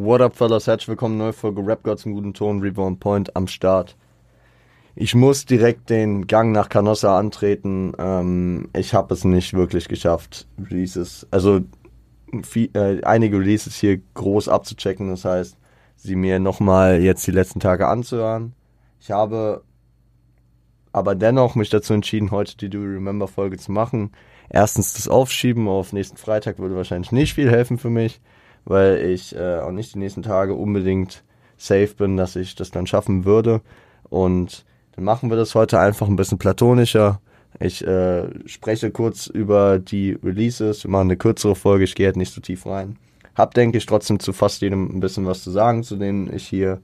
What up, fellas? Herzlich willkommen, neue Folge Rap Gods im guten Ton, Reborn Point am Start. Ich muss direkt den Gang nach Canossa antreten. Ähm, ich habe es nicht wirklich geschafft, Releases, also viel, äh, einige Releases hier groß abzuchecken. Das heißt, sie mir nochmal jetzt die letzten Tage anzuhören. Ich habe aber dennoch mich dazu entschieden, heute die Do You Remember Folge zu machen. Erstens das Aufschieben auf nächsten Freitag würde wahrscheinlich nicht viel helfen für mich, weil ich äh, auch nicht die nächsten Tage unbedingt safe bin, dass ich das dann schaffen würde. Und dann machen wir das heute einfach ein bisschen platonischer. Ich äh, spreche kurz über die Releases, wir machen eine kürzere Folge, ich gehe halt nicht so tief rein. Hab, denke ich, trotzdem zu fast jedem ein bisschen was zu sagen, zu denen ich hier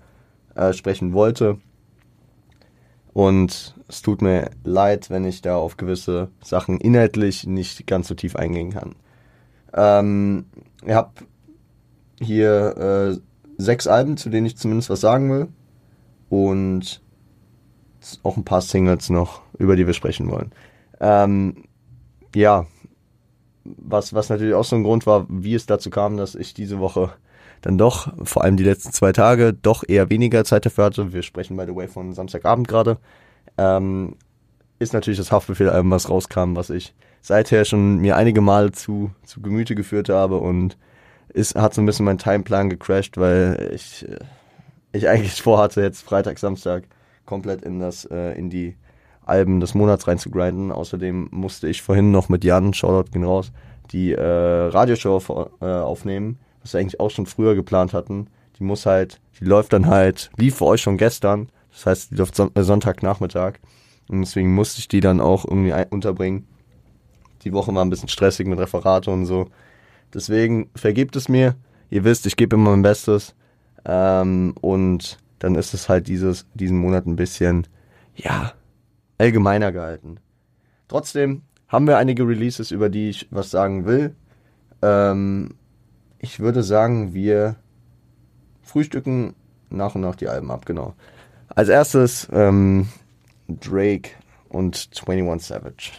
äh, sprechen wollte. Und es tut mir leid, wenn ich da auf gewisse Sachen inhaltlich nicht ganz so tief eingehen kann. Ähm, ich habe hier äh, sechs Alben, zu denen ich zumindest was sagen will. Und auch ein paar Singles noch, über die wir sprechen wollen. Ähm, ja, was, was natürlich auch so ein Grund war, wie es dazu kam, dass ich diese Woche dann doch, vor allem die letzten zwei Tage, doch eher weniger Zeit dafür hatte. Wir sprechen by the way von Samstagabend gerade. Ähm, ist natürlich das Haftbefehl-Album, was rauskam, was ich seither schon mir einige Male zu, zu Gemüte geführt habe und ist, hat so ein bisschen mein Timeplan gecrashed, weil ich, äh, ich eigentlich vorhatte, jetzt Freitag, Samstag komplett in das, äh, in die Alben des Monats reinzugrinden. Außerdem musste ich vorhin noch mit Jan, Shoutout gehen raus, die äh, Radioshow auf, äh, aufnehmen, was wir eigentlich auch schon früher geplant hatten. Die muss halt, die läuft dann halt, lief für euch schon gestern, das heißt, die läuft Son äh, Sonntagnachmittag. Und deswegen musste ich die dann auch irgendwie unterbringen. Die Woche war ein bisschen stressig mit Referate und so. Deswegen vergebt es mir. Ihr wisst, ich gebe immer mein Bestes. Ähm, und dann ist es halt dieses, diesen Monat ein bisschen, ja, allgemeiner gehalten. Trotzdem haben wir einige Releases, über die ich was sagen will. Ähm, ich würde sagen, wir frühstücken nach und nach die Alben ab, genau. Als erstes ähm, Drake und 21 Savage.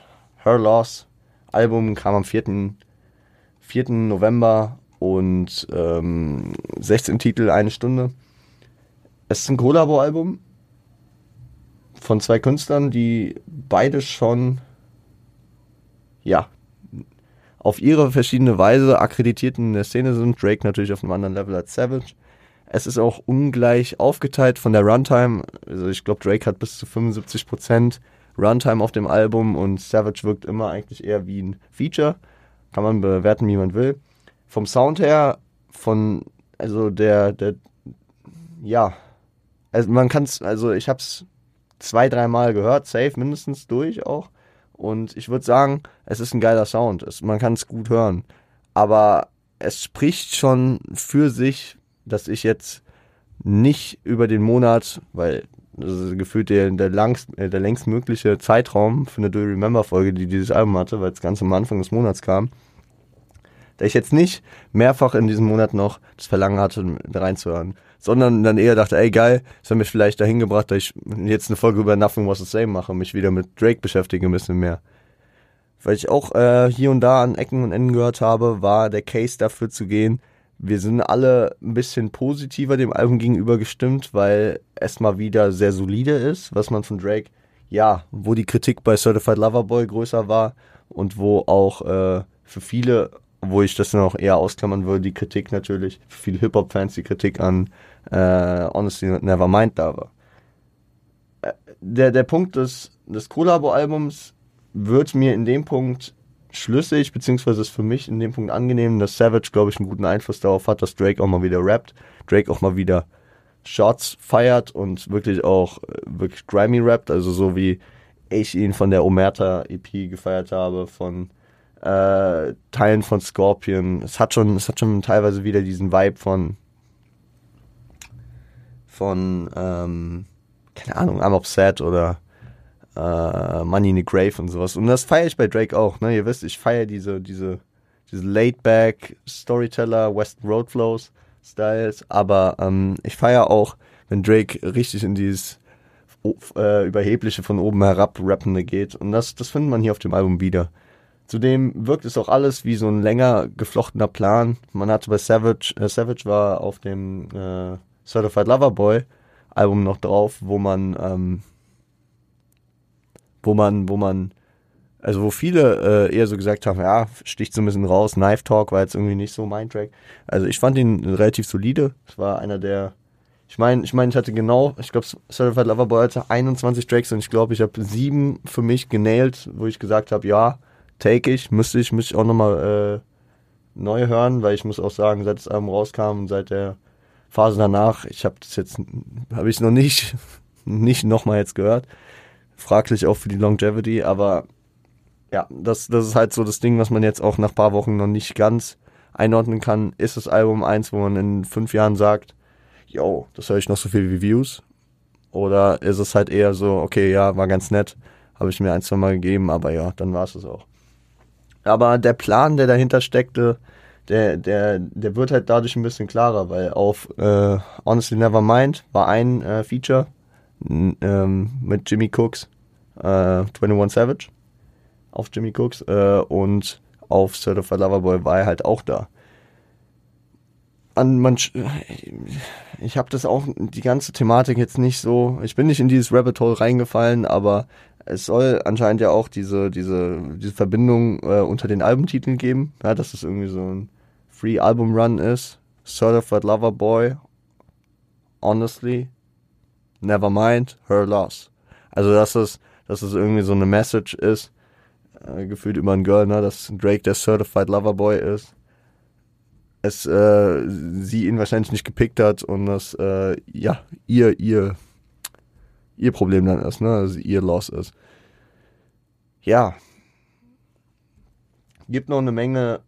Her Loss. Album kam am 4. 4. November und ähm, 16 Titel, eine Stunde. Es ist ein Kollabo-Album von zwei Künstlern, die beide schon, ja, auf ihre verschiedene Weise akkreditiert in der Szene sind. Drake natürlich auf einem anderen Level als Savage. Es ist auch ungleich aufgeteilt von der Runtime. Also ich glaube, Drake hat bis zu 75% Runtime auf dem Album und Savage wirkt immer eigentlich eher wie ein Feature. Kann man bewerten, wie man will. Vom Sound her, von, also der, der, ja, also man kann es, also ich habe es zwei, dreimal gehört, safe mindestens durch auch. Und ich würde sagen, es ist ein geiler Sound. Es, man kann es gut hören. Aber es spricht schon für sich, dass ich jetzt nicht über den Monat, weil das ist gefühlt der, der, langst, äh, der längst mögliche Zeitraum für eine Do You Remember Folge, die dieses Album hatte, weil es ganz am Anfang des Monats kam, da ich jetzt nicht mehrfach in diesem Monat noch das Verlangen hatte, reinzuhören, sondern dann eher dachte, ey geil, das hat mich vielleicht dahin gebracht, dass ich jetzt eine Folge über Nothing Was the Same mache, mich wieder mit Drake beschäftige ein bisschen mehr. Weil ich auch äh, hier und da an Ecken und Enden gehört habe, war der Case dafür zu gehen, wir sind alle ein bisschen positiver dem Album gegenüber gestimmt, weil es mal wieder sehr solide ist, was man von Drake, ja, wo die Kritik bei Certified Lover Boy größer war und wo auch äh, für viele, wo ich das noch eher ausklammern würde, die Kritik natürlich, für viele Hip-Hop-Fans die Kritik an äh, Honestly Nevermind da war. Äh, der, der Punkt des, des Collabo-Albums wird mir in dem Punkt schlüssig, beziehungsweise ist für mich in dem Punkt angenehm, dass Savage, glaube ich, einen guten Einfluss darauf hat, dass Drake auch mal wieder rappt, Drake auch mal wieder Shots feiert und wirklich auch äh, wirklich grimy rappt, also so wie ich ihn von der Omerta EP gefeiert habe, von äh, Teilen von Scorpion. Es hat schon, es hat schon teilweise wieder diesen Vibe von von ähm, keine Ahnung, I'm upset oder äh, Money in the Grave und sowas. Und das feiere ich bei Drake auch. Ne? Ihr wisst, ich feiere diese, diese, diese laid-back Storyteller, Western Road Flows Styles. Aber ähm, ich feiere auch, wenn Drake richtig in dieses äh, überhebliche von oben herab rappende geht. Und das, das findet man hier auf dem Album wieder. Zudem wirkt es auch alles wie so ein länger geflochtener Plan. Man hatte bei Savage, äh, Savage war auf dem äh, Certified Lover Boy Album noch drauf, wo man, ähm, wo man, wo man, also wo viele äh, eher so gesagt haben, ja, sticht so ein bisschen raus, Knife Talk war jetzt irgendwie nicht so mein Track. Also ich fand ihn relativ solide. Es war einer der, ich meine, ich meine, ich hatte genau, ich glaube, Certified Lover Boy hatte 21 Tracks und ich glaube, ich habe sieben für mich genailt, wo ich gesagt habe, ja, take ich, müsste ich, müsste ich auch nochmal äh, neu hören, weil ich muss auch sagen, seit das Album rauskam und seit der Phase danach, ich habe das jetzt, habe ich noch nicht, nicht nochmal jetzt gehört. Fraglich auch für die Longevity, aber ja, das, das ist halt so das Ding, was man jetzt auch nach paar Wochen noch nicht ganz einordnen kann. Ist das Album eins, wo man in fünf Jahren sagt, yo, das höre ich noch so viel wie Views? Oder ist es halt eher so, okay, ja, war ganz nett, habe ich mir ein, zwei Mal gegeben, aber ja, dann war es es auch. Aber der Plan, der dahinter steckte, der, der, der wird halt dadurch ein bisschen klarer, weil auf äh, Honestly Nevermind war ein äh, Feature ähm, mit Jimmy Cooks, äh, 21 Savage auf Jimmy Cooks äh, und auf Certified Lover Boy war er halt auch da. An man, ich habe das auch die ganze Thematik jetzt nicht so. Ich bin nicht in dieses Rabbit Hole reingefallen, aber es soll anscheinend ja auch diese, diese, diese Verbindung äh, unter den Albumtiteln geben, ja, dass es irgendwie so ein Free Album Run ist. Certified Lover Boy, Honestly, Nevermind, Her Loss. Also, dass es, dass es irgendwie so eine Message ist, äh, gefühlt über ein Girl, ne, dass Drake der Certified Lover Boy ist. Es, äh, sie ihn wahrscheinlich nicht gepickt hat und dass, äh, ja, ihr, ihr ihr Problem dann ist, ne? Also ihr Loss ist. Ja. Gibt noch eine Menge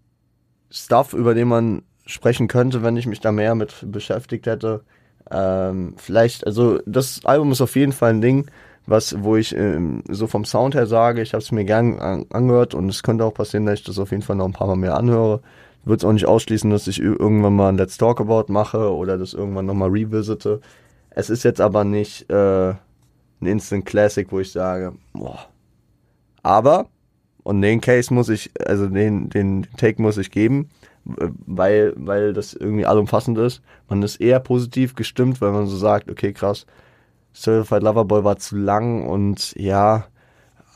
Stuff, über den man sprechen könnte, wenn ich mich da mehr mit beschäftigt hätte. Ähm, vielleicht, also das Album ist auf jeden Fall ein Ding, was, wo ich ähm, so vom Sound her sage, ich habe es mir gern an, angehört und es könnte auch passieren, dass ich das auf jeden Fall noch ein paar Mal mehr anhöre. Würde es auch nicht ausschließen, dass ich irgendwann mal ein Let's Talk About mache oder das irgendwann nochmal revisite. Es ist jetzt aber nicht äh, ein Instant Classic, wo ich sage, boah. Aber, und den Case muss ich, also den, den Take muss ich geben, weil, weil das irgendwie allumfassend ist. Man ist eher positiv gestimmt, weil man so sagt, okay, krass, Certified Loverboy war zu lang und ja,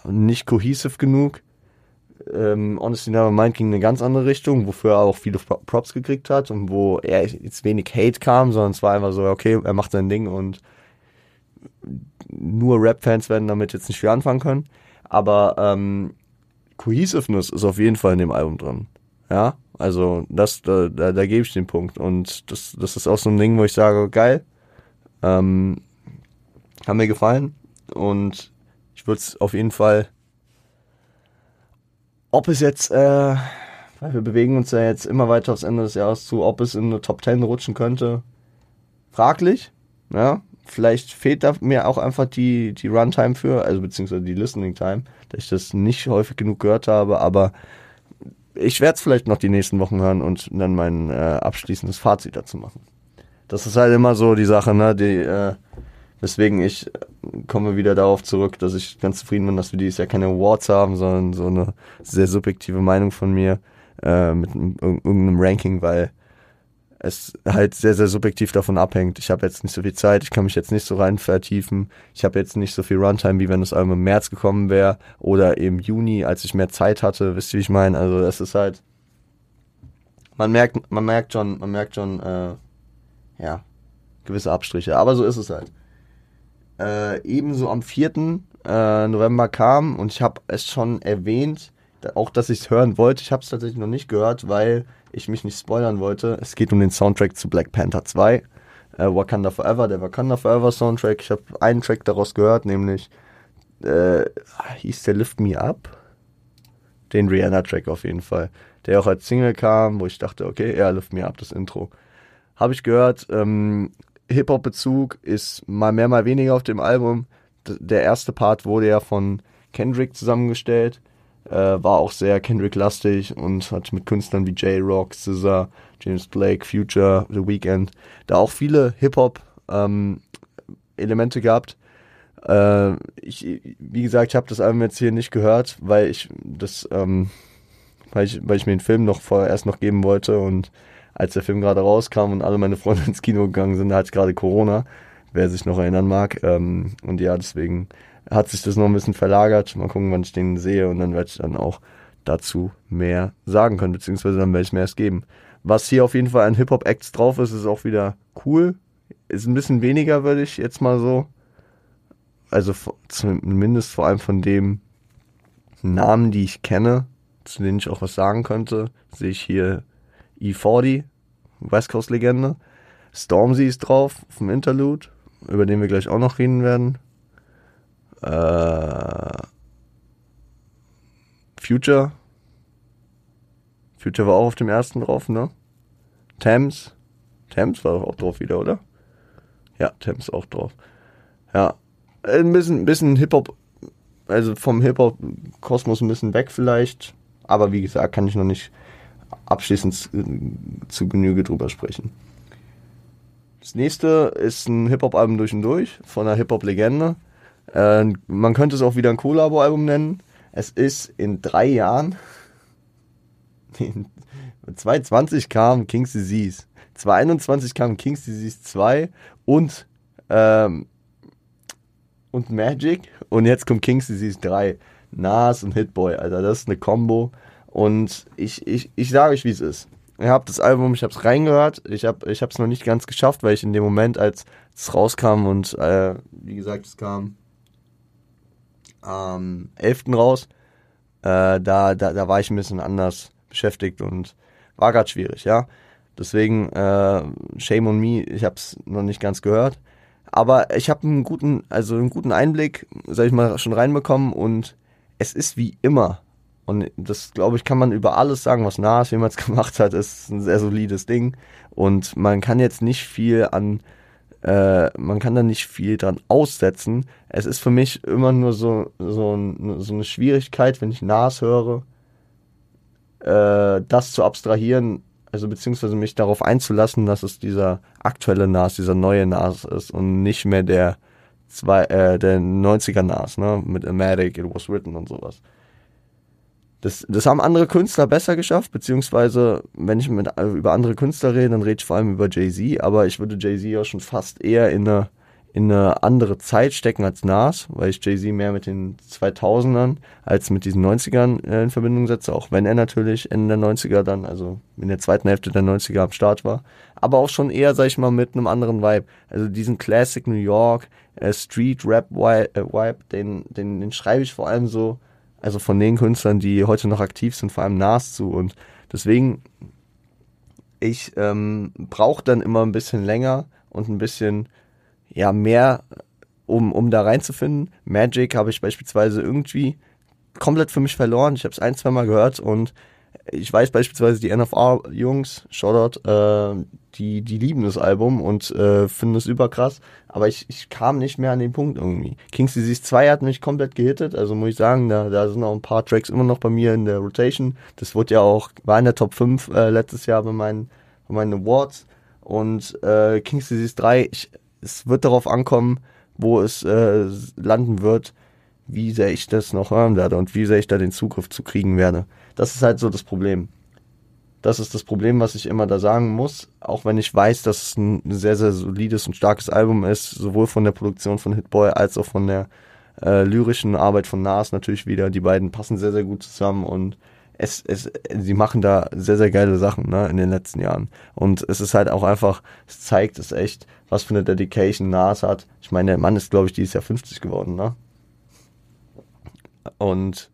nicht cohesive genug. Ähm, Honestly Nevermind ging in eine ganz andere Richtung, wofür er auch viele Props gekriegt hat und wo er jetzt wenig Hate kam, sondern es war einfach so, okay, er macht sein Ding und nur Rap-Fans werden damit jetzt nicht viel anfangen können. Aber ähm, Cohesiveness ist auf jeden Fall in dem Album drin. Ja, also das, da, da, da gebe ich den Punkt. Und das, das ist auch so ein Ding, wo ich sage, geil, ähm, haben mir gefallen. Und ich würde es auf jeden Fall, ob es jetzt, äh, weil wir bewegen uns ja jetzt immer weiter aufs Ende des Jahres zu, ob es in eine Top 10 rutschen könnte, fraglich. Ja, vielleicht fehlt da mir auch einfach die, die Runtime für, also beziehungsweise die Listening Time, dass ich das nicht häufig genug gehört habe, aber ich werde es vielleicht noch die nächsten Wochen hören und dann mein äh, abschließendes Fazit dazu machen. Das ist halt immer so die Sache, ne, die, äh, weswegen ich äh, komme wieder darauf zurück, dass ich ganz zufrieden bin, dass wir dieses Jahr keine Awards haben, sondern so eine sehr subjektive Meinung von mir äh, mit irgendeinem Ranking, weil es halt sehr, sehr subjektiv davon abhängt. Ich habe jetzt nicht so viel Zeit, ich kann mich jetzt nicht so rein vertiefen. Ich habe jetzt nicht so viel Runtime, wie wenn das Album im März gekommen wäre oder im Juni, als ich mehr Zeit hatte. Wisst ihr, wie ich meine? Also es ist halt, man merkt, man merkt schon, man merkt schon, äh, ja, gewisse Abstriche. Aber so ist es halt. Äh, ebenso am 4. Äh, November kam und ich habe es schon erwähnt, auch dass ich es hören wollte. Ich habe es tatsächlich noch nicht gehört, weil ich mich nicht spoilern wollte. Es geht um den Soundtrack zu Black Panther 2. Äh, Wakanda Forever, der Wakanda Forever Soundtrack. Ich habe einen Track daraus gehört, nämlich äh, hieß der Lift Me Up. Den Rihanna-Track auf jeden Fall. Der auch als Single kam, wo ich dachte, okay, ja, Lift Me Up, das Intro. Habe ich gehört. Ähm, Hip-Hop-Bezug ist mal mehr, mal weniger auf dem Album. D der erste Part wurde ja von Kendrick zusammengestellt äh, war auch sehr Kendrick-lastig und hat mit Künstlern wie J-Rock, SZA, James Blake, Future, The Weeknd da auch viele Hip-Hop-Elemente ähm, gehabt. Äh, ich, wie gesagt, ich habe das Album jetzt hier nicht gehört, weil ich das ähm, weil ich, weil ich mir den Film noch vorher erst noch geben wollte und als der Film gerade rauskam und alle meine Freunde ins Kino gegangen sind, da hatte ich gerade Corona, wer sich noch erinnern mag. Ähm, und ja, deswegen hat sich das noch ein bisschen verlagert. Mal gucken, wann ich den sehe und dann werde ich dann auch dazu mehr sagen können, beziehungsweise dann werde ich mehr es geben. Was hier auf jeden Fall an Hip-Hop-Acts drauf ist, ist auch wieder cool. Ist ein bisschen weniger, würde ich jetzt mal so. Also zumindest vor allem von dem Namen, die ich kenne, zu denen ich auch was sagen könnte, sehe ich hier E40, West Coast Legende. Stormzy ist drauf, vom Interlude, über den wir gleich auch noch reden werden. Äh, Future. Future war auch auf dem ersten drauf, ne? Thames. Thames war auch drauf wieder, oder? Ja, Thames auch drauf. Ja. Ein bisschen, bisschen Hip-Hop, also vom Hip-Hop-Kosmos ein bisschen weg vielleicht. Aber wie gesagt, kann ich noch nicht abschließend zu Genüge drüber sprechen. Das nächste ist ein Hip-Hop-Album durch und durch von einer Hip-Hop-Legende. Äh, man könnte es auch wieder ein Collabo-Album nennen. Es ist in drei Jahren. 2020 kam King's Disease. 2021 kam King's Disease 2 und, ähm, und Magic. Und jetzt kommt King's Disease 3. Nas und Hitboy, Alter. Das ist eine Combo. Und ich, ich, ich sage euch, wie es ist. Ich habe das Album, ich habe es reingehört. Ich habe es noch nicht ganz geschafft, weil ich in dem Moment, als es rauskam und äh, wie gesagt, es kam am 11. raus, äh, da, da, da war ich ein bisschen anders beschäftigt und war gerade schwierig, ja. Deswegen, äh, shame on me, ich habe es noch nicht ganz gehört. Aber ich habe einen guten, also einen guten Einblick, sag ich mal, schon reinbekommen und es ist wie immer und das, glaube ich, kann man über alles sagen, was Nas jemals gemacht hat. Ist ein sehr solides Ding. Und man kann jetzt nicht viel an, äh, man kann da nicht viel dran aussetzen. Es ist für mich immer nur so, so, so eine Schwierigkeit, wenn ich Nas höre, äh, das zu abstrahieren, also beziehungsweise mich darauf einzulassen, dass es dieser aktuelle Nas, dieser neue Nas ist und nicht mehr der zwei, äh, der 90er Nas, ne, mit Amatic, It Was Written und sowas. Das, das haben andere Künstler besser geschafft, beziehungsweise wenn ich mit, über andere Künstler rede, dann rede ich vor allem über Jay-Z, aber ich würde Jay-Z auch schon fast eher in eine, in eine andere Zeit stecken als Nas, weil ich Jay-Z mehr mit den 2000ern als mit diesen 90ern äh, in Verbindung setze, auch wenn er natürlich Ende der 90er dann, also in der zweiten Hälfte der 90er am Start war, aber auch schon eher, sag ich mal, mit einem anderen Vibe. Also diesen Classic New York, äh, Street Rap Vibe, äh, den, den, den schreibe ich vor allem so, also von den Künstlern, die heute noch aktiv sind, vor allem Nas zu. Und deswegen, ich ähm, brauche dann immer ein bisschen länger und ein bisschen ja mehr, um, um da reinzufinden. Magic habe ich beispielsweise irgendwie komplett für mich verloren. Ich habe es ein, zwei Mal gehört und ich weiß beispielsweise die NFR-Jungs, Shoutout, äh, die, die lieben das Album und äh, finden es überkrass. Aber ich, ich kam nicht mehr an den Punkt irgendwie. King's Disease 2 hat mich komplett gehittet. Also muss ich sagen, da, da sind auch ein paar Tracks immer noch bei mir in der Rotation. Das wurde ja auch, war in der Top 5 äh, letztes Jahr bei meinen, bei meinen Awards. Und äh, King's Disease 3, ich, es wird darauf ankommen, wo es äh, landen wird, wie sehr ich das noch hören werde und wie sehr ich da den Zugriff zu kriegen werde. Das ist halt so das Problem. Das ist das Problem, was ich immer da sagen muss, auch wenn ich weiß, dass es ein sehr, sehr solides und starkes Album ist, sowohl von der Produktion von Hitboy als auch von der äh, lyrischen Arbeit von Nas natürlich wieder. Die beiden passen sehr, sehr gut zusammen und es, es, sie machen da sehr, sehr geile Sachen ne, in den letzten Jahren. Und es ist halt auch einfach, es zeigt es echt, was für eine Dedication Nas hat. Ich meine, der Mann ist, glaube ich, dieses Jahr 50 geworden, ne? Und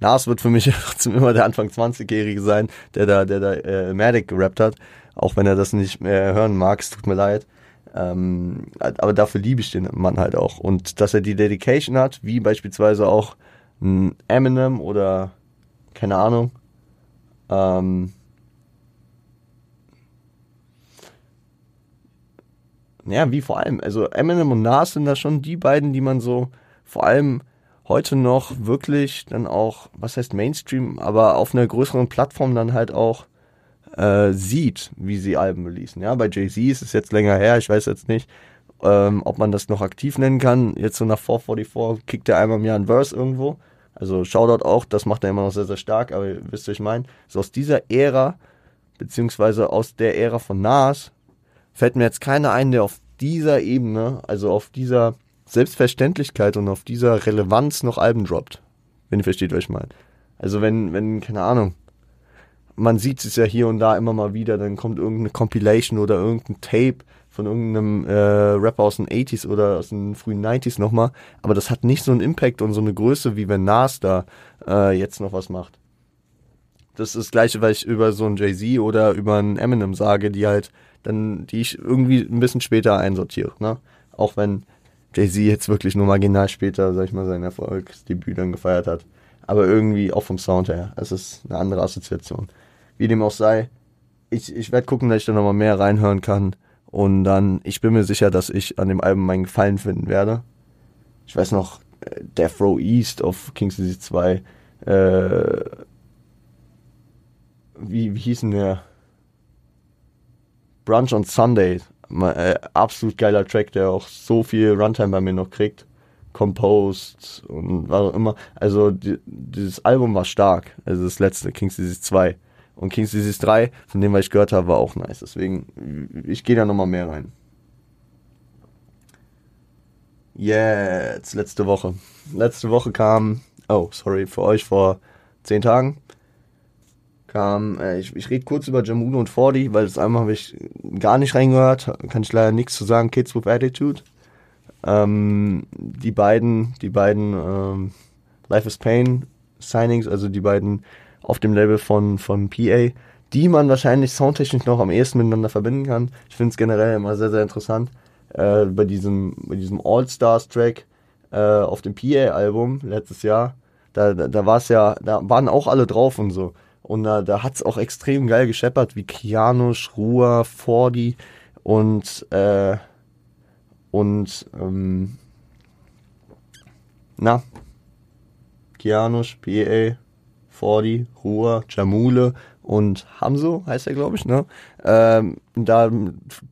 Nas wird für mich immer der Anfang 20-Jährige sein, der da, der da äh, Matic gerappt hat. Auch wenn er das nicht mehr hören mag, es tut mir leid. Ähm, aber dafür liebe ich den Mann halt auch. Und dass er die Dedication hat, wie beispielsweise auch ein Eminem oder keine Ahnung. Ähm, ja, wie vor allem. Also Eminem und Nas sind da schon die beiden, die man so vor allem heute noch wirklich dann auch, was heißt Mainstream, aber auf einer größeren Plattform dann halt auch äh, sieht, wie sie Alben releasen. Ja, bei Jay-Z ist es jetzt länger her, ich weiß jetzt nicht, ähm, ob man das noch aktiv nennen kann. Jetzt so nach 444 kickt er einmal im Jahr ein Verse irgendwo. Also Shoutout auch, das macht er immer noch sehr, sehr stark, aber ihr wisst, was ich meine. So aus dieser Ära, beziehungsweise aus der Ära von Nas, fällt mir jetzt keiner ein, der auf dieser Ebene, also auf dieser Selbstverständlichkeit und auf dieser Relevanz noch Alben droppt. Wenn ihr versteht, was ich meine. Also wenn, wenn, keine Ahnung, man sieht es ja hier und da immer mal wieder, dann kommt irgendeine Compilation oder irgendein Tape von irgendeinem äh, Rapper aus den 80s oder aus den frühen 90s nochmal, aber das hat nicht so einen Impact und so eine Größe, wie wenn Nas da äh, jetzt noch was macht. Das ist das gleiche, was ich über so einen Jay-Z oder über einen Eminem sage, die halt dann, die ich irgendwie ein bisschen später einsortiere, ne? Auch wenn Jay-Z jetzt wirklich nur marginal später, sag ich mal, sein Erfolgsdebüt dann gefeiert hat. Aber irgendwie auch vom Sound her. Es ist eine andere Assoziation. Wie dem auch sei, ich, ich werde gucken, dass ich da nochmal mehr reinhören kann. Und dann, ich bin mir sicher, dass ich an dem Album meinen Gefallen finden werde. Ich weiß noch, äh, Death Row East auf King's Disease 2. Äh, wie, wie hieß denn der? Brunch on Sunday. Äh, absolut geiler Track, der auch so viel Runtime bei mir noch kriegt. Composed und was auch immer. Also die, dieses Album war stark. Also das letzte, King's Disease 2. Und King's Disease 3, von dem, was ich gehört habe, war auch nice. Deswegen, ich gehe da nochmal mehr rein. Jetzt, letzte Woche. Letzte Woche kam, oh, sorry, für euch vor zehn Tagen kam, äh, ich, ich rede kurz über Jamuno und Fordi, weil das einmal habe ich gar nicht reingehört, kann ich leider nichts zu sagen, Kids with Attitude. Ähm, die beiden, die beiden ähm, Life is Pain Signings, also die beiden auf dem Label von, von PA, die man wahrscheinlich soundtechnisch noch am ehesten miteinander verbinden kann. Ich finde es generell immer sehr, sehr interessant. Äh, bei diesem, bei diesem All-Stars-Track äh, auf dem PA-Album letztes Jahr, da, da, da war es ja, da waren auch alle drauf und so. Und da, da hat es auch extrem geil gescheppert, wie Kianusch, Rua, Fordi und äh, und ähm, na, Kianusch, PA, Fordi, Ruhr, Jamule und Hamso, heißt er, glaube ich, ne? Ähm, da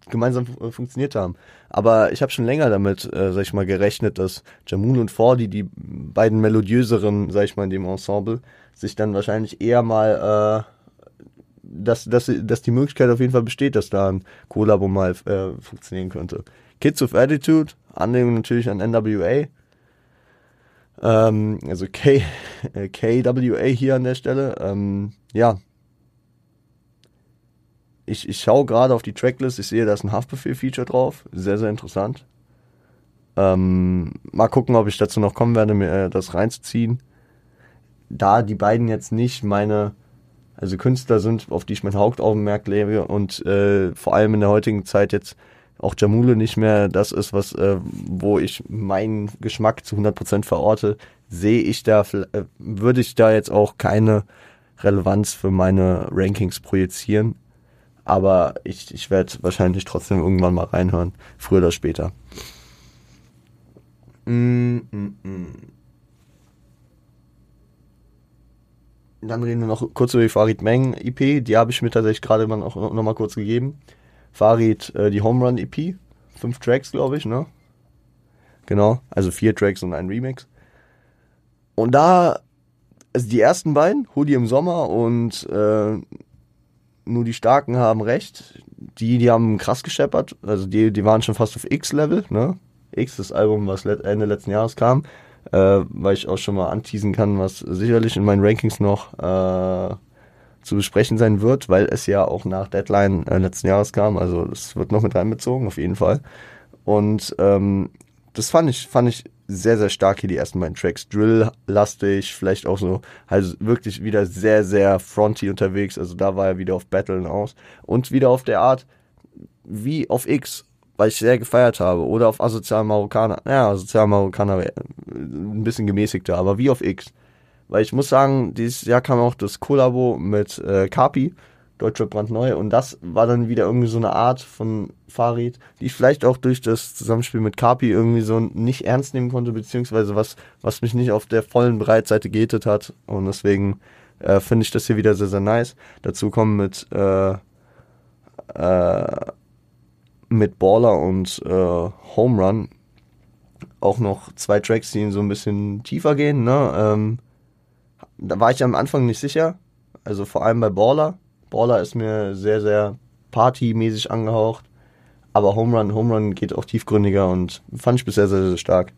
gemeinsam funktioniert haben. Aber ich habe schon länger damit, äh, sag ich mal, gerechnet, dass Jamule und Fordi, die beiden melodiöseren, sag ich mal, in dem Ensemble, sich dann wahrscheinlich eher mal, äh, dass, dass, dass die Möglichkeit auf jeden Fall besteht, dass da ein Kollabo mal äh, funktionieren könnte. Kids of Attitude, Anlehnung natürlich an NWA. Ähm, also K, äh, KWA hier an der Stelle. Ähm, ja. Ich, ich schaue gerade auf die Tracklist, ich sehe, da ist ein Haftbefehl-Feature drauf. Sehr, sehr interessant. Ähm, mal gucken, ob ich dazu noch kommen werde, mir äh, das reinzuziehen. Da die beiden jetzt nicht meine, also Künstler sind, auf die ich mein Hauptaugenmerk lege und äh, vor allem in der heutigen Zeit jetzt auch Jamule nicht mehr das ist, was, äh, wo ich meinen Geschmack zu 100% verorte, sehe ich da, äh, würde ich da jetzt auch keine Relevanz für meine Rankings projizieren. Aber ich, ich werde wahrscheinlich trotzdem irgendwann mal reinhören, früher oder später. Mm, mm, mm. Dann reden wir noch kurz über die Farid Meng EP. Die habe ich mir tatsächlich gerade mal noch, noch mal kurz gegeben. Farid äh, die Home Run EP. Fünf Tracks, glaube ich, ne? Genau, also vier Tracks und ein Remix. Und da, also die ersten beiden, Hoodie im Sommer und äh, nur die Starken haben recht. Die, die haben krass gescheppert. Also die, die waren schon fast auf X-Level, ne? X, das Album, was Ende letzten Jahres kam. Äh, weil ich auch schon mal anteasen kann, was sicherlich in meinen Rankings noch äh, zu besprechen sein wird, weil es ja auch nach Deadline äh, letzten Jahres kam. Also das wird noch mit reinbezogen, auf jeden Fall. Und ähm, das fand ich, fand ich sehr, sehr stark hier, die ersten beiden Tracks. Drill-lastig, vielleicht auch so, also wirklich wieder sehr, sehr fronty unterwegs. Also da war er wieder auf Battlen aus. Und wieder auf der Art, wie auf X, weil ich sehr gefeiert habe. Oder auf Asozial Marokkaner. Ja, Asozial Marokkaner ein bisschen gemäßigter, aber wie auf X. Weil ich muss sagen, dieses Jahr kam auch das Kollabo mit äh, Kapi, Deutscher brandneu. Und das war dann wieder irgendwie so eine Art von Fahrrad, die ich vielleicht auch durch das Zusammenspiel mit Kapi irgendwie so nicht ernst nehmen konnte, beziehungsweise was, was mich nicht auf der vollen Breitseite gehtet hat. Und deswegen äh, finde ich das hier wieder sehr, sehr nice. Dazu kommen mit, äh, äh, mit Baller und äh, Home Run auch noch zwei Tracks, die so ein bisschen tiefer gehen, ne? Ähm, da war ich am Anfang nicht sicher. Also vor allem bei Baller. Baller ist mir sehr, sehr partymäßig angehaucht. Aber Home Run, Home Run geht auch tiefgründiger und fand ich bisher sehr, sehr stark.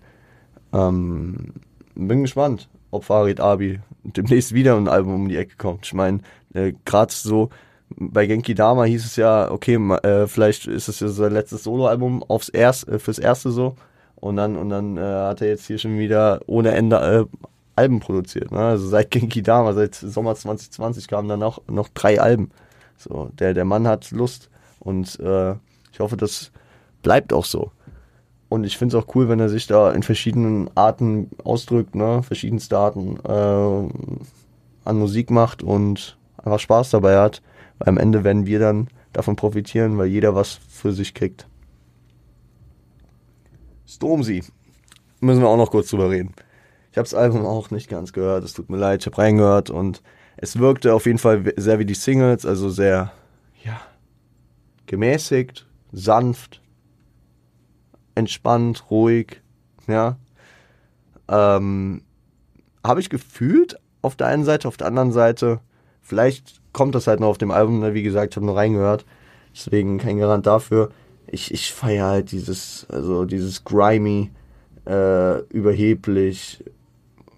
Ähm, bin gespannt, ob Farid Abi demnächst wieder ein Album um die Ecke kommt. Ich meine, äh, gerade so bei Genki Dama hieß es ja, okay, äh, vielleicht ist es ja sein letztes Soloalbum aufs erst, äh, fürs erste so. Und dann, und dann äh, hat er jetzt hier schon wieder ohne Ende äh, Alben produziert. Ne? Also seit Genki Dama, seit Sommer 2020 kamen dann auch noch drei Alben. So, der, der Mann hat Lust und äh, ich hoffe, das bleibt auch so. Und ich finde es auch cool, wenn er sich da in verschiedenen Arten ausdrückt, ne? verschiedenste Arten äh, an Musik macht und einfach Spaß dabei hat. Am Ende werden wir dann davon profitieren, weil jeder was für sich kriegt. Stormzy. Müssen wir auch noch kurz drüber reden. Ich habe das Album auch nicht ganz gehört, es tut mir leid, ich habe reingehört und es wirkte auf jeden Fall sehr wie die Singles, also sehr, ja, gemäßigt, sanft, entspannt, ruhig, ja. Ähm, habe ich gefühlt auf der einen Seite, auf der anderen Seite, vielleicht kommt das halt noch auf dem Album, ne? wie gesagt, ich habe nur reingehört, deswegen kein Garant dafür. Ich, ich feiere halt dieses, also dieses grimy, äh, überheblich,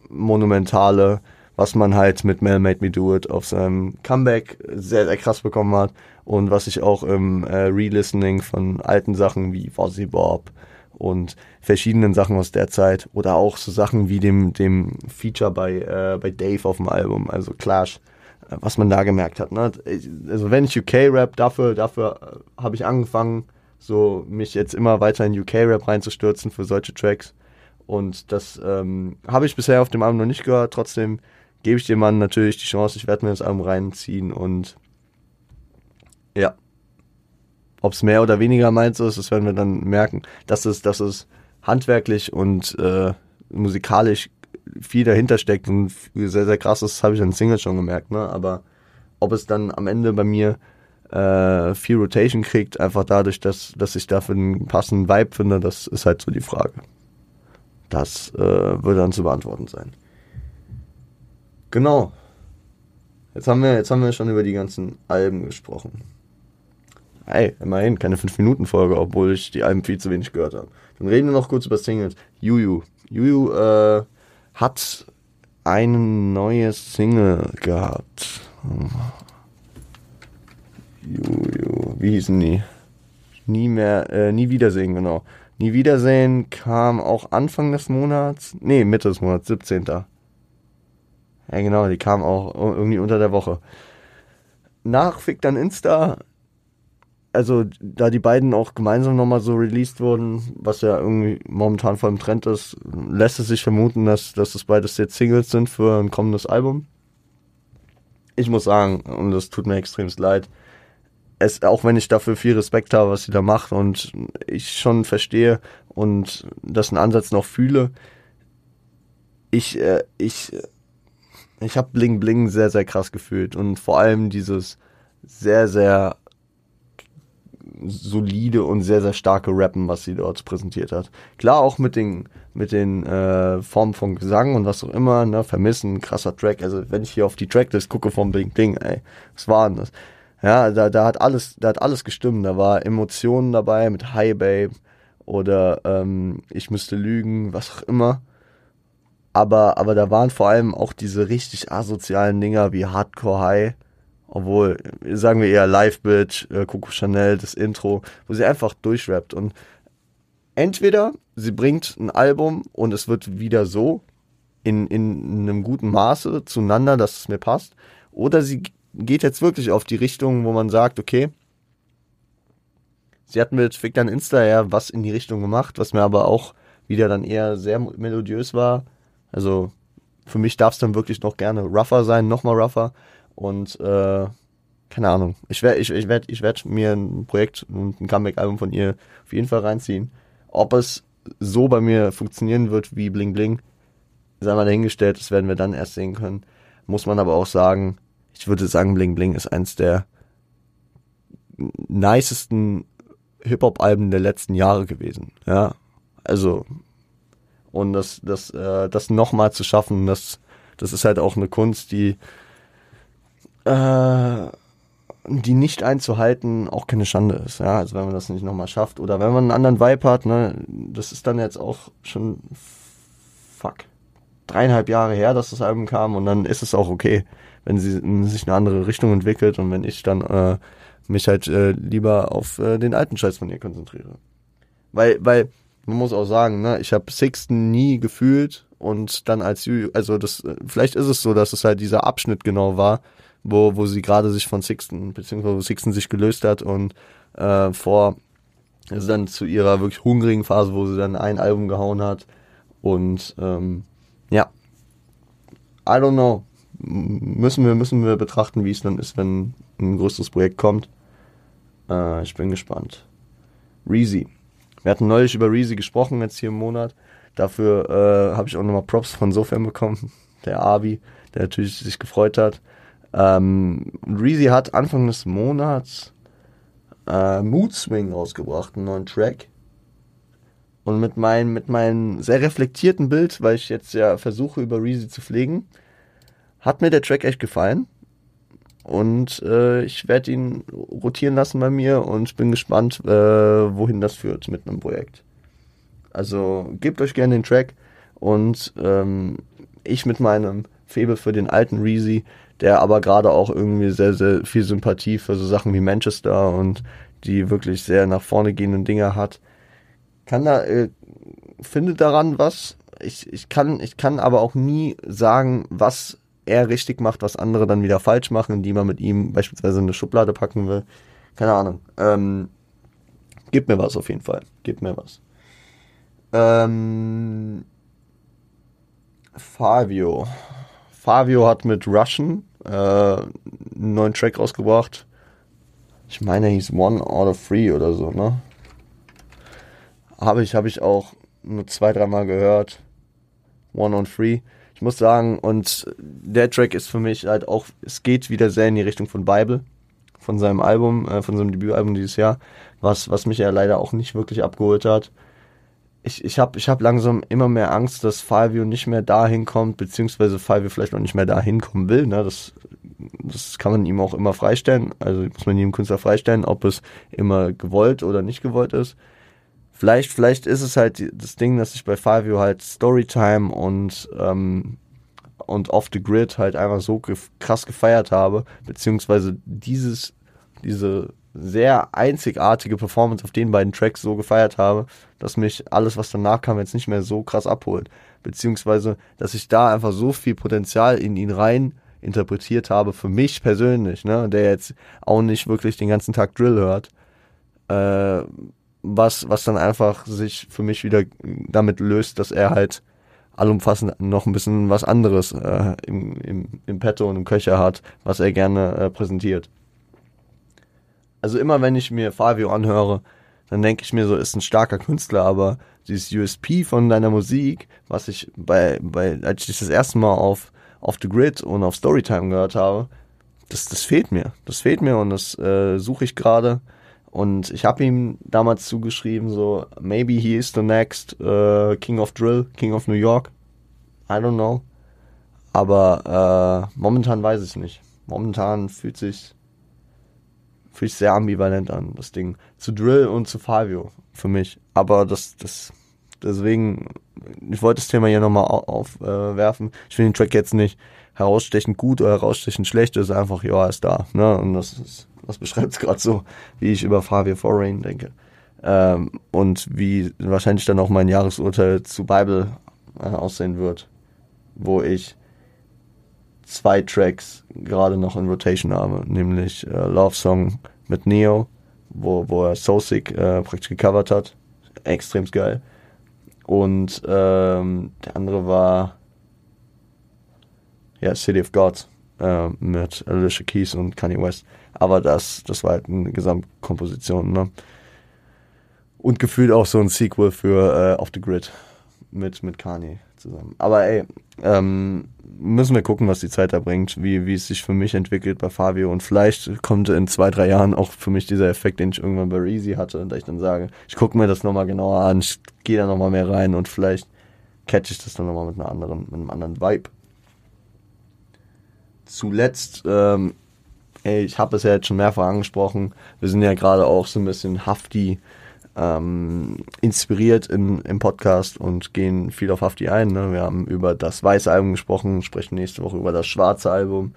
monumentale, was man halt mit Mel Made Me Do It auf seinem Comeback sehr, sehr krass bekommen hat und was ich auch im äh, Re-Listening von alten Sachen wie Fozzy Bob und verschiedenen Sachen aus der Zeit oder auch so Sachen wie dem, dem Feature bei, äh, bei Dave auf dem Album, also Clash, was man da gemerkt hat. Ne? Also wenn ich UK-Rap, dafür, dafür äh, habe ich angefangen, so mich jetzt immer weiter in UK-Rap reinzustürzen für solche Tracks. Und das ähm, habe ich bisher auf dem Album noch nicht gehört. Trotzdem gebe ich dem Mann natürlich die Chance. Ich werde mir das Album reinziehen und ja. Ob es mehr oder weniger meins ist, das werden wir dann merken. Dass es, dass es handwerklich und äh, musikalisch viel dahinter steckt und sehr, sehr krass ist, habe ich an Single schon gemerkt. Ne? Aber ob es dann am Ende bei mir äh, viel Rotation kriegt, einfach dadurch, dass, dass ich dafür einen passenden Vibe finde, das ist halt so die Frage. Das äh, würde dann zu beantworten sein. Genau. Jetzt haben wir, jetzt haben wir schon über die ganzen Alben gesprochen. Hey, immerhin, keine 5-Minuten-Folge, obwohl ich die Alben viel zu wenig gehört habe. Dann reden wir noch kurz über Singles. Juju. Juju äh, hat eine neue Single gehabt. Juju, wie hießen die? Nie mehr, äh, nie wiedersehen, genau. Nie Wiedersehen kam auch Anfang des Monats. Nee, Mitte des Monats, 17. Ja, genau, die kam auch irgendwie unter der Woche. Nach Fick dann Insta, also da die beiden auch gemeinsam nochmal so released wurden, was ja irgendwie momentan voll im Trend ist, lässt es sich vermuten, dass, dass das beides jetzt Singles sind für ein kommendes Album. Ich muss sagen, und das tut mir extrem leid, es, auch wenn ich dafür viel Respekt habe, was sie da macht und ich schon verstehe und das einen Ansatz noch fühle, ich, äh, ich, ich habe Bling Bling sehr, sehr krass gefühlt und vor allem dieses sehr, sehr solide und sehr, sehr starke Rappen, was sie dort präsentiert hat. Klar auch mit den, mit den äh, Formen von Gesang und was auch immer, ne, vermissen, krasser Track. Also wenn ich hier auf die Tracklist gucke vom Bling Bling, ey, was war denn das? Ja, da, da hat alles, da hat alles gestimmt. Da war Emotionen dabei mit Hi Babe oder ähm, ich müsste lügen, was auch immer. Aber, aber da waren vor allem auch diese richtig asozialen Dinger wie Hardcore High. Obwohl, sagen wir eher Live Bitch, äh, Coco Chanel, das Intro, wo sie einfach durchrappt. Und entweder sie bringt ein Album und es wird wieder so in, in einem guten Maße zueinander, dass es mir passt. Oder sie geht jetzt wirklich auf die Richtung, wo man sagt, okay, sie hat mit Fick dann Insta ja was in die Richtung gemacht, was mir aber auch wieder dann eher sehr melodiös war. Also für mich darf es dann wirklich noch gerne rougher sein, nochmal rougher. Und äh, keine Ahnung. Ich werde ich, ich werd, ich werd mir ein Projekt und ein Comeback-Album von ihr auf jeden Fall reinziehen. Ob es so bei mir funktionieren wird wie Bling Bling, sei mal dahingestellt, das werden wir dann erst sehen können. Muss man aber auch sagen, ich würde sagen, Bling Bling ist eins der nicesten Hip-Hop-Alben der letzten Jahre gewesen. Ja, also und das, das, äh, das nochmal zu schaffen, das das ist halt auch eine Kunst, die, äh, die nicht einzuhalten auch keine Schande ist. Ja, also wenn man das nicht nochmal schafft oder wenn man einen anderen Vibe hat, ne, das ist dann jetzt auch schon fuck dreieinhalb Jahre her, dass das Album kam und dann ist es auch okay, wenn sie sich eine andere Richtung entwickelt und wenn ich dann äh, mich halt äh, lieber auf äh, den alten Scheiß von ihr konzentriere. Weil, weil, man muss auch sagen, ne, ich habe Sixten nie gefühlt und dann als also das, vielleicht ist es so, dass es halt dieser Abschnitt genau war, wo, wo sie gerade sich von Sixten, beziehungsweise wo Sixten sich gelöst hat und äh, vor, also dann zu ihrer wirklich hungrigen Phase, wo sie dann ein Album gehauen hat und ähm, ja, I don't know, müssen wir, müssen wir betrachten, wie es dann ist, wenn ein größeres Projekt kommt. Äh, ich bin gespannt. Reezy. Wir hatten neulich über Reezy gesprochen, jetzt hier im Monat. Dafür äh, habe ich auch nochmal Props von Sofern bekommen, der Avi, der natürlich sich gefreut hat. Ähm, Reezy hat Anfang des Monats äh, Mood Swing rausgebracht, einen neuen Track. Und mit meinem, mit meinem sehr reflektierten Bild, weil ich jetzt ja versuche, über Reezy zu pflegen, hat mir der Track echt gefallen. Und äh, ich werde ihn rotieren lassen bei mir und bin gespannt, äh, wohin das führt mit einem Projekt. Also gebt euch gerne den Track und ähm, ich mit meinem Febel für den alten Reezy, der aber gerade auch irgendwie sehr, sehr viel Sympathie für so Sachen wie Manchester und die wirklich sehr nach vorne gehenden Dinge hat, kann da, äh, findet daran was. Ich, ich, kann, ich kann aber auch nie sagen, was er richtig macht, was andere dann wieder falsch machen, die man mit ihm beispielsweise in eine Schublade packen will. Keine Ahnung. Ähm, gib mir was auf jeden Fall. Gib mir was. Ähm, Fabio. Fabio hat mit Russian äh, einen neuen Track rausgebracht. Ich meine, hieß One Out of Three oder so, ne? Habe ich, habe ich auch nur zwei, dreimal gehört. One on Three ich muss sagen, und der Track ist für mich halt auch, es geht wieder sehr in die Richtung von Bible, von seinem Album, äh, von seinem Debütalbum dieses Jahr, was, was mich ja leider auch nicht wirklich abgeholt hat. Ich, ich habe ich hab langsam immer mehr Angst, dass Fivio nicht mehr dahin kommt, beziehungsweise Fivio vielleicht auch nicht mehr dahin kommen will. Ne? Das, das kann man ihm auch immer freistellen, also muss man ihm Künstler freistellen, ob es immer gewollt oder nicht gewollt ist. Vielleicht, vielleicht ist es halt das Ding, dass ich bei Fivio halt Storytime und, ähm, und Off the Grid halt einfach so gef krass gefeiert habe, beziehungsweise dieses, diese sehr einzigartige Performance auf den beiden Tracks so gefeiert habe, dass mich alles, was danach kam, jetzt nicht mehr so krass abholt. Beziehungsweise, dass ich da einfach so viel Potenzial in ihn rein interpretiert habe, für mich persönlich, ne, der jetzt auch nicht wirklich den ganzen Tag Drill hört, äh, was, was dann einfach sich für mich wieder damit löst, dass er halt allumfassend noch ein bisschen was anderes äh, im, im, im Petto und im Köcher hat, was er gerne äh, präsentiert. Also immer wenn ich mir Fabio anhöre, dann denke ich mir so, ist ein starker Künstler, aber dieses USP von deiner Musik, was ich bei, bei als ich das erste Mal auf, auf The Grid und auf Storytime gehört habe, das, das fehlt mir. Das fehlt mir und das äh, suche ich gerade. Und ich habe ihm damals zugeschrieben, so, maybe he is the next uh, King of Drill, King of New York. I don't know. Aber äh, momentan weiß ich nicht. Momentan fühlt sich fühlt sich sehr ambivalent an, das Ding. Zu Drill und zu Fabio für mich. Aber das, das, deswegen, ich wollte das Thema hier nochmal aufwerfen. Äh, ich finde den Track jetzt nicht herausstechend gut oder herausstechend schlecht, ist einfach, ja, ist da. Ne? Und das ist das beschreibt es gerade so, wie ich über Fabio Foreign denke. Ähm, und wie wahrscheinlich dann auch mein Jahresurteil zu Bible äh, aussehen wird, wo ich zwei Tracks gerade noch in Rotation habe, nämlich äh, Love Song mit Neo, wo, wo er So Sick äh, praktisch gecovert hat. Extrem geil. Und ähm, der andere war ja City of Gods äh, mit Alicia Keys und Kanye West. Aber das, das war halt eine Gesamtkomposition, ne? Und gefühlt auch so ein Sequel für äh, Off the Grid mit, mit Kanye zusammen. Aber ey, ähm, müssen wir gucken, was die Zeit da bringt, wie, wie es sich für mich entwickelt bei Fabio. Und vielleicht kommt in zwei, drei Jahren auch für mich dieser Effekt, den ich irgendwann bei Reezy hatte, da ich dann sage, ich gucke mir das nochmal genauer an, ich gehe da nochmal mehr rein und vielleicht catch ich das dann nochmal mit einer anderen, mit einem anderen Vibe. zuletzt, ähm, ey, ich habe es ja jetzt schon mehrfach angesprochen, wir sind ja gerade auch so ein bisschen Hafti ähm, inspiriert in, im Podcast und gehen viel auf Hafti ein. Ne? Wir haben über das weiße Album gesprochen, sprechen nächste Woche über das schwarze Album.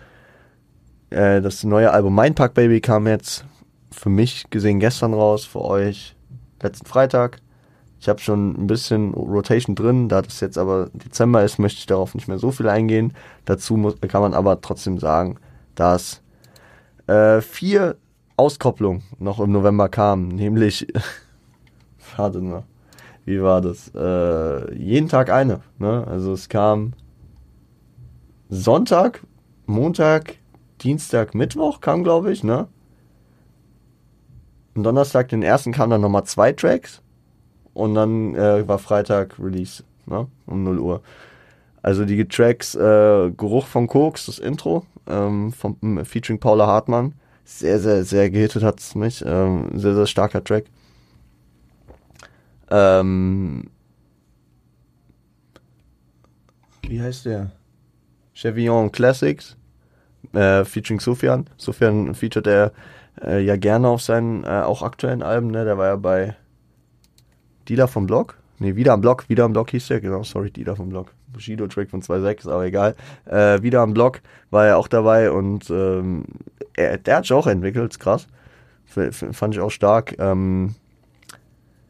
Äh, das neue Album Mindpack Baby kam jetzt für mich gesehen gestern raus, für euch letzten Freitag. Ich habe schon ein bisschen Rotation drin, da das jetzt aber Dezember ist, möchte ich darauf nicht mehr so viel eingehen. Dazu muss, kann man aber trotzdem sagen, dass äh, vier Auskopplungen noch im November kamen, nämlich, warte mal, wie war das? Äh, jeden Tag eine. Ne? Also es kam Sonntag, Montag, Dienstag, Mittwoch kam, glaube ich, ne? Am Donnerstag, den ersten, kamen dann nochmal zwei Tracks. Und dann äh, war Freitag Release, ne? Um 0 Uhr. Also die Tracks äh, Geruch von Koks, das Intro, ähm, vom, featuring Paula Hartmann. Sehr, sehr, sehr gehittet hat es mich. Ähm, sehr, sehr starker Track. Ähm, wie heißt der? Chevillon Classics, äh, featuring Sofian. Sofian featured er äh, ja gerne auf seinen äh, auch aktuellen Alben, ne? Der war ja bei Dieter vom Blog. Ne, wieder am Blog, wieder am Blog hieß der, genau, sorry, Dieter vom Blog. Bushido-Track von 2.6, aber egal. Äh, wieder am Blog war er auch dabei und ähm, er, der hat sich auch entwickelt, krass. F fand ich auch stark. Ähm,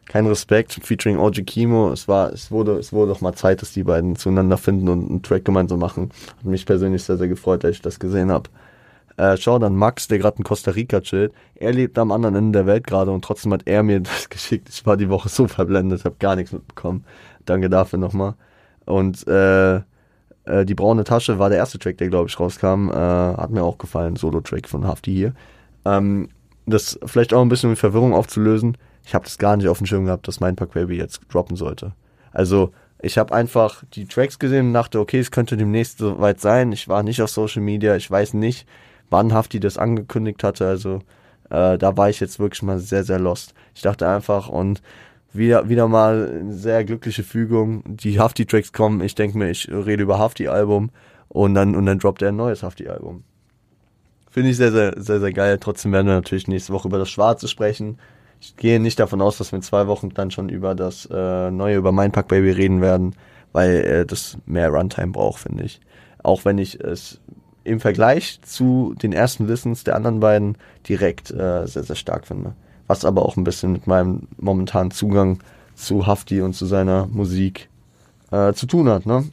kein Respekt, featuring OG Kimo. Es war, es wurde, es wurde doch mal Zeit, dass die beiden zueinander finden und einen Track gemeinsam machen. Hat mich persönlich sehr, sehr gefreut, dass ich das gesehen habe. Äh, schau dann Max, der gerade in Costa Rica chillt. Er lebt am anderen Ende der Welt gerade und trotzdem hat er mir das geschickt. Ich war die Woche so verblendet, habe gar nichts mitbekommen. Danke dafür nochmal. Und äh, äh, die braune Tasche war der erste Track, der glaube ich rauskam. Äh, hat mir auch gefallen, Solo-Track von Hafti hier. Ähm, das vielleicht auch ein bisschen Verwirrung aufzulösen. Ich habe das gar nicht auf dem Schirm gehabt, dass mein Pack Baby jetzt droppen sollte. Also ich habe einfach die Tracks gesehen und dachte, okay, es könnte demnächst soweit sein. Ich war nicht auf Social Media, ich weiß nicht, wann Hafti das angekündigt hatte. Also äh, da war ich jetzt wirklich mal sehr, sehr lost. Ich dachte einfach und wieder, wieder mal eine sehr glückliche Fügung. Die Hafti-Tracks kommen, ich denke mir, ich rede über Hafti-Album und dann, und dann droppt er ein neues Hafti-Album. Finde ich sehr, sehr, sehr, sehr geil. Trotzdem werden wir natürlich nächste Woche über das Schwarze sprechen. Ich gehe nicht davon aus, dass wir in zwei Wochen dann schon über das äh, neue, über mein Pack Baby reden werden, weil äh, das mehr Runtime braucht, finde ich. Auch wenn ich es im Vergleich zu den ersten Listens der anderen beiden direkt äh, sehr, sehr stark finde. Was aber auch ein bisschen mit meinem momentanen Zugang zu Hafti und zu seiner Musik äh, zu tun hat. Ne?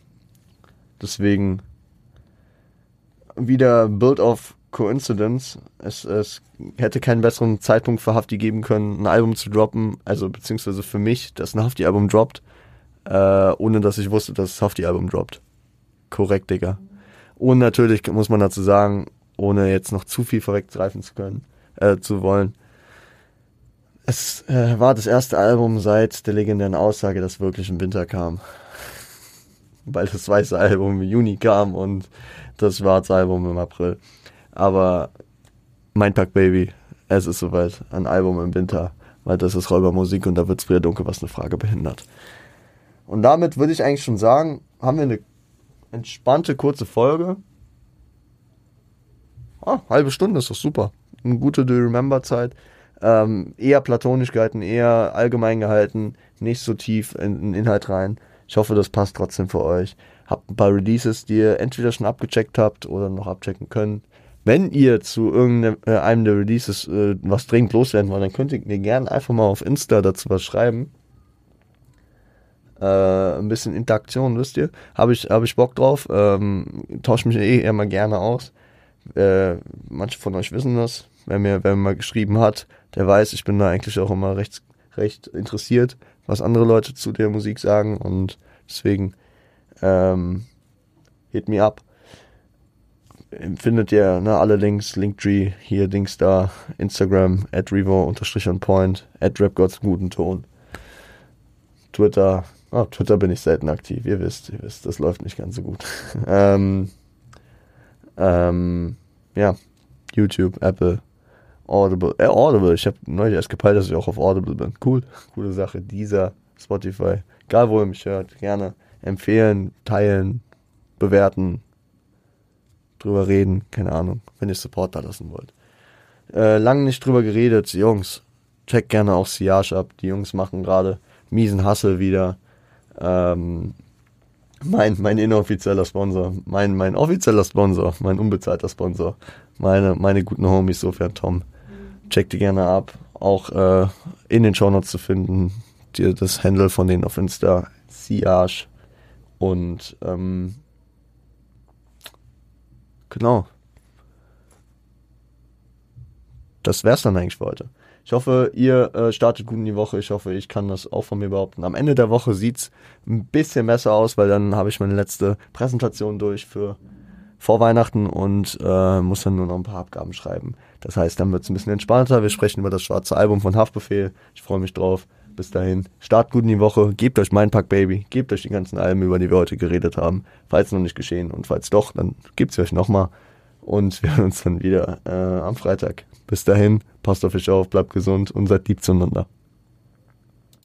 Deswegen wieder Build of Coincidence. Es, es hätte keinen besseren Zeitpunkt für Hafti geben können, ein Album zu droppen, also beziehungsweise für mich, dass ein Hafti-Album droppt, äh, ohne dass ich wusste, dass das Hafti-Album droppt. Korrekt, Digga. Und natürlich muss man dazu sagen, ohne jetzt noch zu viel vorweggreifen zu können, äh, zu wollen. Es äh, war das erste Album seit der legendären Aussage, das wirklich im Winter kam. Weil das weiße Album im Juni kam und das schwarze Album im April. Aber Mindpack Baby, es ist soweit. Ein Album im Winter, weil das ist Räubermusik und da wird es früher dunkel, was eine Frage behindert. Und damit würde ich eigentlich schon sagen, haben wir eine entspannte, kurze Folge. Ah, halbe Stunde ist doch super. Eine gute Do Remember Zeit. Ähm, eher platonisch gehalten, eher allgemein gehalten, nicht so tief in den Inhalt rein. Ich hoffe, das passt trotzdem für euch. Habt ein paar Releases, die ihr entweder schon abgecheckt habt oder noch abchecken könnt. Wenn ihr zu irgendeinem äh, der Releases äh, was dringend loswerden wollt, dann könnt ihr mir gerne einfach mal auf Insta dazu was schreiben äh, ein bisschen Interaktion, wisst ihr. Habe ich, hab ich Bock drauf. Ähm, tausche mich eh immer gerne aus. Äh, manche von euch wissen das. Wer mir, wer mir mal geschrieben hat, der weiß, ich bin da eigentlich auch immer recht, recht interessiert, was andere Leute zu der Musik sagen und deswegen ähm, hit me up. Findet ihr ne, alle Links, Linktree, hier, Dings da, Instagram, at Revo unterstrich on point, at RapGods guten Ton, Twitter, auf Twitter bin ich selten aktiv, ihr wisst, ihr wisst, das läuft nicht ganz so gut. ähm, ähm, ja, YouTube, Apple, Audible, äh, Audible, ich habe neulich erst gepeilt, dass ich auch auf Audible bin. Cool, coole Sache. Dieser, Spotify, egal wo ihr mich hört, gerne empfehlen, teilen, bewerten, drüber reden, keine Ahnung, wenn ihr Support da lassen wollt. Äh, lang nicht drüber geredet, Jungs, checkt gerne auch Siage ab. Die Jungs machen gerade miesen Hassel wieder. Ähm, mein, mein inoffizieller Sponsor, mein, mein offizieller Sponsor, mein unbezahlter Sponsor, meine, meine guten Homies, und Tom. Checkt die gerne ab. Auch äh, in den Shownotes zu finden, die, das Handle von denen auf Insta, Siage. Und ähm, genau. Das wär's dann eigentlich für heute. Ich hoffe, ihr äh, startet gut in die Woche. Ich hoffe, ich kann das auch von mir behaupten. Am Ende der Woche sieht's ein bisschen besser aus, weil dann habe ich meine letzte Präsentation durch für vor Weihnachten und äh, muss dann nur noch ein paar Abgaben schreiben. Das heißt, dann wird's ein bisschen entspannter. Wir sprechen über das schwarze Album von Haftbefehl. Ich freue mich drauf. Bis dahin, start gut in die Woche, gebt euch mein Pack Baby, gebt euch die ganzen Alben, über die wir heute geredet haben, falls noch nicht geschehen und falls doch, dann gibt's euch nochmal und wir hören uns dann wieder äh, am Freitag. Bis dahin, passt auf euch auf, bleibt gesund und seid lieb zueinander.